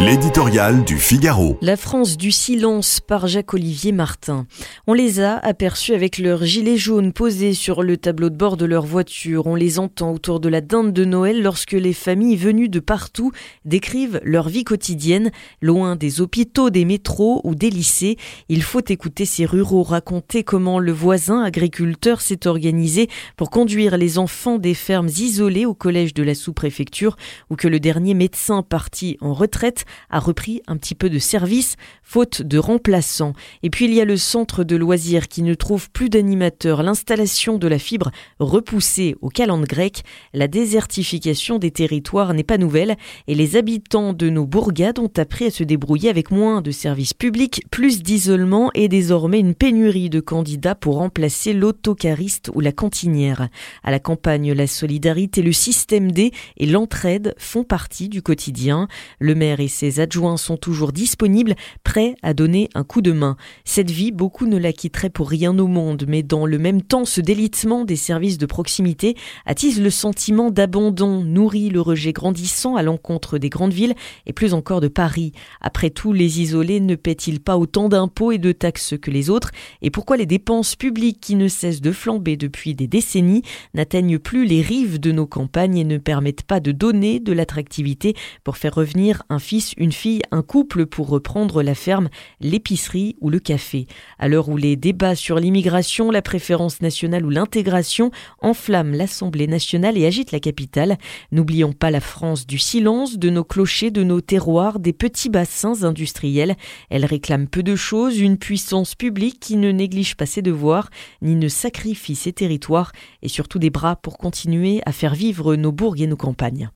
L'éditorial du Figaro. La France du silence par Jacques-Olivier Martin. On les a aperçus avec leurs gilets jaunes posés sur le tableau de bord de leur voiture. On les entend autour de la dinde de Noël lorsque les familles venues de partout décrivent leur vie quotidienne, loin des hôpitaux, des métros ou des lycées. Il faut écouter ces ruraux raconter comment le voisin agriculteur s'est organisé pour conduire les enfants des fermes isolées au collège de la sous-préfecture ou que le dernier médecin parti en retraite a repris un petit peu de service, faute de remplaçants. Et puis il y a le centre de loisirs qui ne trouve plus d'animateurs, l'installation de la fibre repoussée au calendrier grec, la désertification des territoires n'est pas nouvelle et les habitants de nos bourgades ont appris à se débrouiller avec moins de services publics, plus d'isolement et désormais une pénurie de candidats pour remplacer l'autocariste ou la cantinière. À la campagne, la solidarité, le système D et l'entraide font partie du quotidien. Le maire et ses adjoints sont toujours disponibles, prêts à donner un coup de main. Cette vie, beaucoup ne la quitteraient pour rien au monde, mais dans le même temps, ce délitement des services de proximité attise le sentiment d'abandon, nourrit le rejet grandissant à l'encontre des grandes villes et plus encore de Paris. Après tout, les isolés ne paient-ils pas autant d'impôts et de taxes que les autres? Et pourquoi les dépenses publiques qui ne cessent de flamber depuis des décennies n'atteignent plus les rives de nos campagnes et ne permettent pas de donner de l'attractivité pour faire revenir un une fille, un couple pour reprendre la ferme, l'épicerie ou le café. À l'heure où les débats sur l'immigration, la préférence nationale ou l'intégration enflamment l'Assemblée nationale et agitent la capitale, n'oublions pas la France du silence, de nos clochers, de nos terroirs, des petits bassins industriels. Elle réclame peu de choses, une puissance publique qui ne néglige pas ses devoirs, ni ne sacrifie ses territoires, et surtout des bras pour continuer à faire vivre nos bourgs et nos campagnes.